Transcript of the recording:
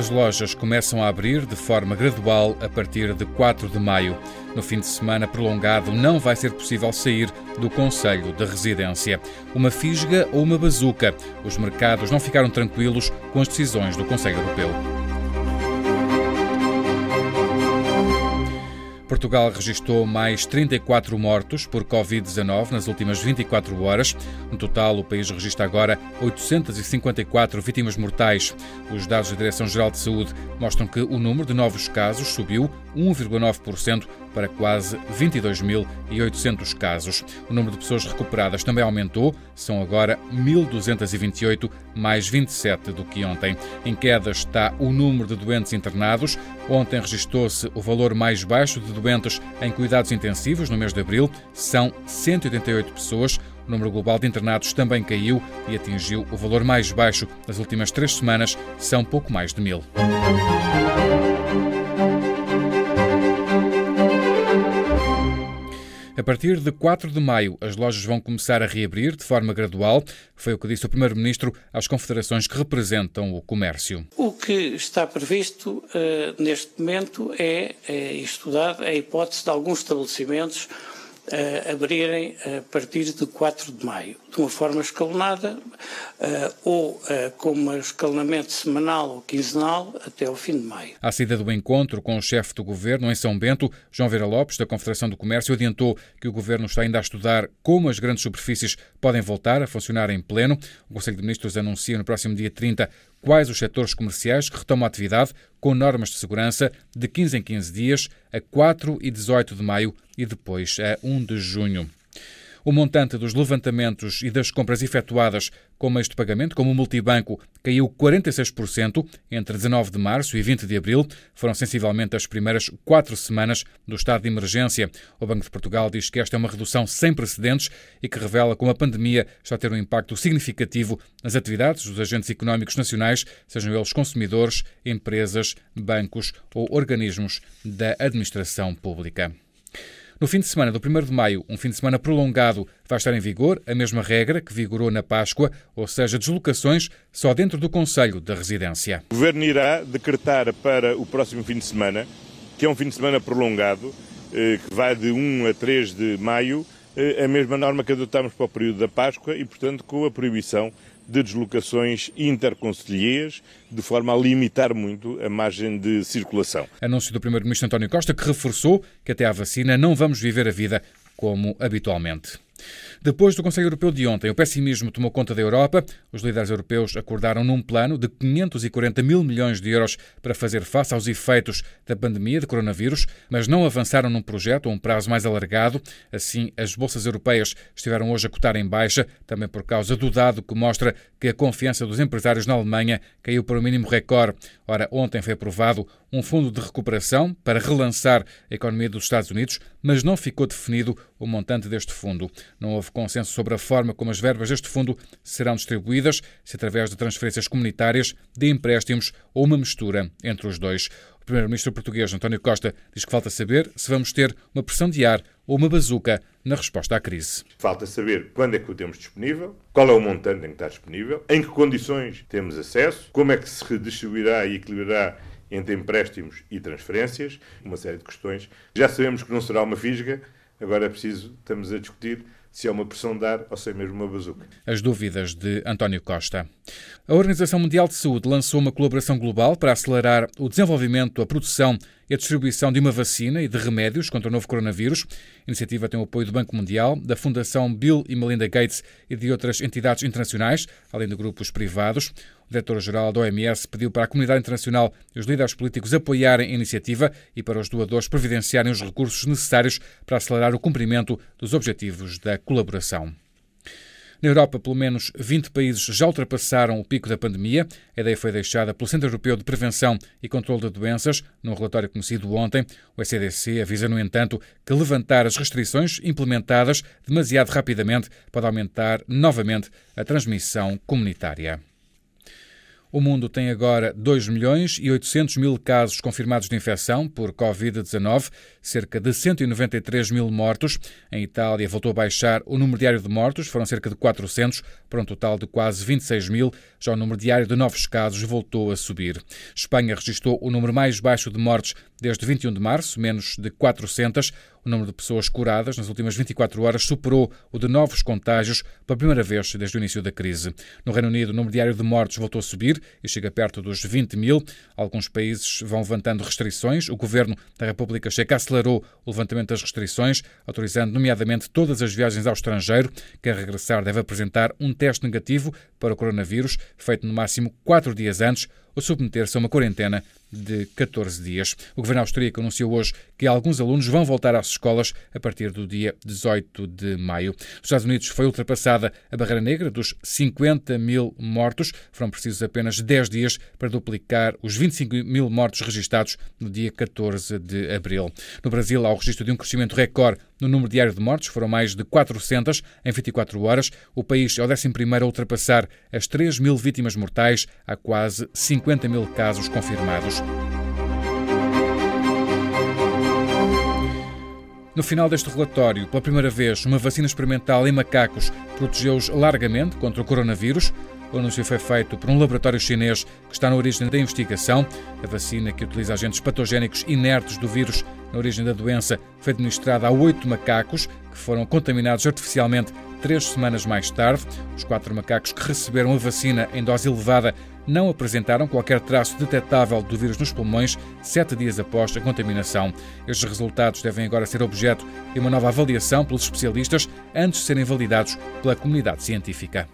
As lojas começam a abrir de forma gradual a partir de 4 de maio. No fim de semana prolongado, não vai ser possível sair do Conselho de Residência. Uma fisga ou uma bazuca. Os mercados não ficaram tranquilos com as decisões do Conselho Europeu. Portugal registrou mais 34 mortos por Covid-19 nas últimas 24 horas. No total, o país registra agora 854 vítimas mortais. Os dados da Direção-Geral de Saúde mostram que o número de novos casos subiu 1,9% para quase 22.800 casos. O número de pessoas recuperadas também aumentou, são agora 1.228, mais 27 do que ontem. Em queda está o número de doentes internados. Ontem registrou-se o valor mais baixo de doentes em cuidados intensivos no mês de abril, são 188 pessoas. O número global de internados também caiu e atingiu o valor mais baixo das últimas três semanas, são pouco mais de mil. A partir de 4 de maio, as lojas vão começar a reabrir de forma gradual. Foi o que disse o Primeiro-Ministro às confederações que representam o comércio. O que está previsto uh, neste momento é, é estudado a hipótese de alguns estabelecimentos uh, abrirem a partir de 4 de maio, de uma forma escalonada uh, ou uh, com um escalonamento semanal ou quinzenal até ao fim de maio. À saída do encontro com o chefe do governo em São Bento, João Vera Lopes, da Confederação do Comércio, adiantou que o governo está ainda a estudar como as grandes superfícies podem voltar a funcionar em pleno. O Conselho de Ministros anuncia no próximo dia 30 quais os setores comerciais que retomam a atividade com normas de segurança de 15 em 15 dias, a 4 e 18 de maio e depois a 1 de junho. O montante dos levantamentos e das compras efetuadas com meios de pagamento, como o multibanco, caiu 46% entre 19 de março e 20 de abril. Foram sensivelmente as primeiras quatro semanas do estado de emergência. O Banco de Portugal diz que esta é uma redução sem precedentes e que revela como a pandemia está a ter um impacto significativo nas atividades dos agentes económicos nacionais, sejam eles consumidores, empresas, bancos ou organismos da administração pública. No fim de semana do 1 de maio, um fim de semana prolongado, vai estar em vigor a mesma regra que vigorou na Páscoa, ou seja, deslocações só dentro do Conselho da Residência. O Governo irá decretar para o próximo fim de semana, que é um fim de semana prolongado, eh, que vai de 1 a 3 de maio, eh, a mesma norma que adotámos para o período da Páscoa e, portanto, com a proibição de deslocações interconcelhias, de forma a limitar muito a margem de circulação. Anúncio do Primeiro-Ministro António Costa, que reforçou que até à vacina não vamos viver a vida como habitualmente. Depois do Conselho Europeu de ontem, o pessimismo tomou conta da Europa. Os líderes europeus acordaram num plano de 540 mil milhões de euros para fazer face aos efeitos da pandemia de coronavírus, mas não avançaram num projeto a um prazo mais alargado. Assim, as bolsas europeias estiveram hoje a cotar em baixa, também por causa do dado que mostra que a confiança dos empresários na Alemanha caiu para o mínimo recorde. Ora, ontem foi aprovado um fundo de recuperação para relançar a economia dos Estados Unidos, mas não ficou definido o montante deste fundo. Não houve consenso sobre a forma como as verbas deste fundo serão distribuídas, se através de transferências comunitárias, de empréstimos ou uma mistura entre os dois. O primeiro-ministro português, António Costa, diz que falta saber se vamos ter uma pressão de ar ou uma bazuca na resposta à crise. Falta saber quando é que o temos disponível, qual é o montante em que está disponível, em que condições temos acesso, como é que se redistribuirá e equilibrará entre empréstimos e transferências, uma série de questões. Já sabemos que não será uma fisga, agora é preciso, estamos a discutir se é uma pressão de ar ou se é mesmo uma bazuca. As dúvidas de António Costa. A Organização Mundial de Saúde lançou uma colaboração global para acelerar o desenvolvimento, a produção e a distribuição de uma vacina e de remédios contra o novo coronavírus. A iniciativa tem o apoio do Banco Mundial, da Fundação Bill e Melinda Gates e de outras entidades internacionais, além de grupos privados. O diretor-geral da OMS pediu para a comunidade internacional e os líderes políticos apoiarem a iniciativa e para os doadores providenciarem os recursos necessários para acelerar o cumprimento dos objetivos da colaboração. Na Europa, pelo menos 20 países já ultrapassaram o pico da pandemia. A ideia foi deixada pelo Centro Europeu de Prevenção e Controlo de Doenças, num relatório conhecido ontem. O ECDC avisa, no entanto, que levantar as restrições implementadas demasiado rapidamente pode aumentar novamente a transmissão comunitária. O mundo tem agora 2 milhões e 800 mil casos confirmados de infecção por Covid-19, cerca de 193 mil mortos. Em Itália voltou a baixar o número diário de mortos, foram cerca de 400, para um total de quase 26 mil. Já o número diário de novos casos voltou a subir. Espanha registrou o número mais baixo de mortes desde 21 de março, menos de 400. O número de pessoas curadas nas últimas 24 horas superou o de novos contágios pela primeira vez desde o início da crise. No Reino Unido, o número diário de mortos voltou a subir e chega perto dos 20 mil. Alguns países vão levantando restrições. O governo da República Checa acelerou o levantamento das restrições, autorizando, nomeadamente, todas as viagens ao estrangeiro. Quem regressar deve apresentar um teste negativo para o coronavírus, feito no máximo quatro dias antes ou submeter-se a uma quarentena de 14 dias. O governo austríaco anunciou hoje que alguns alunos vão voltar às escolas a partir do dia 18 de maio. Nos Estados Unidos foi ultrapassada a barreira negra dos 50 mil mortos. Foram precisos apenas 10 dias para duplicar os 25 mil mortos registados no dia 14 de abril. No Brasil, há o registro de um crescimento recorde no número diário de mortes, foram mais de 400 em 24 horas. O país é o 11 a ultrapassar as 3 mil vítimas mortais. Há quase 50 mil casos confirmados. No final deste relatório, pela primeira vez, uma vacina experimental em macacos protegeu-os largamente contra o coronavírus. O anúncio foi feito por um laboratório chinês que está na origem da investigação. A vacina, que utiliza agentes patogénicos inertes do vírus na origem da doença, foi administrada a oito macacos que foram contaminados artificialmente três semanas mais tarde. Os quatro macacos que receberam a vacina em dose elevada não apresentaram qualquer traço detectável do vírus nos pulmões sete dias após a contaminação. Estes resultados devem agora ser objeto de uma nova avaliação pelos especialistas antes de serem validados pela comunidade científica.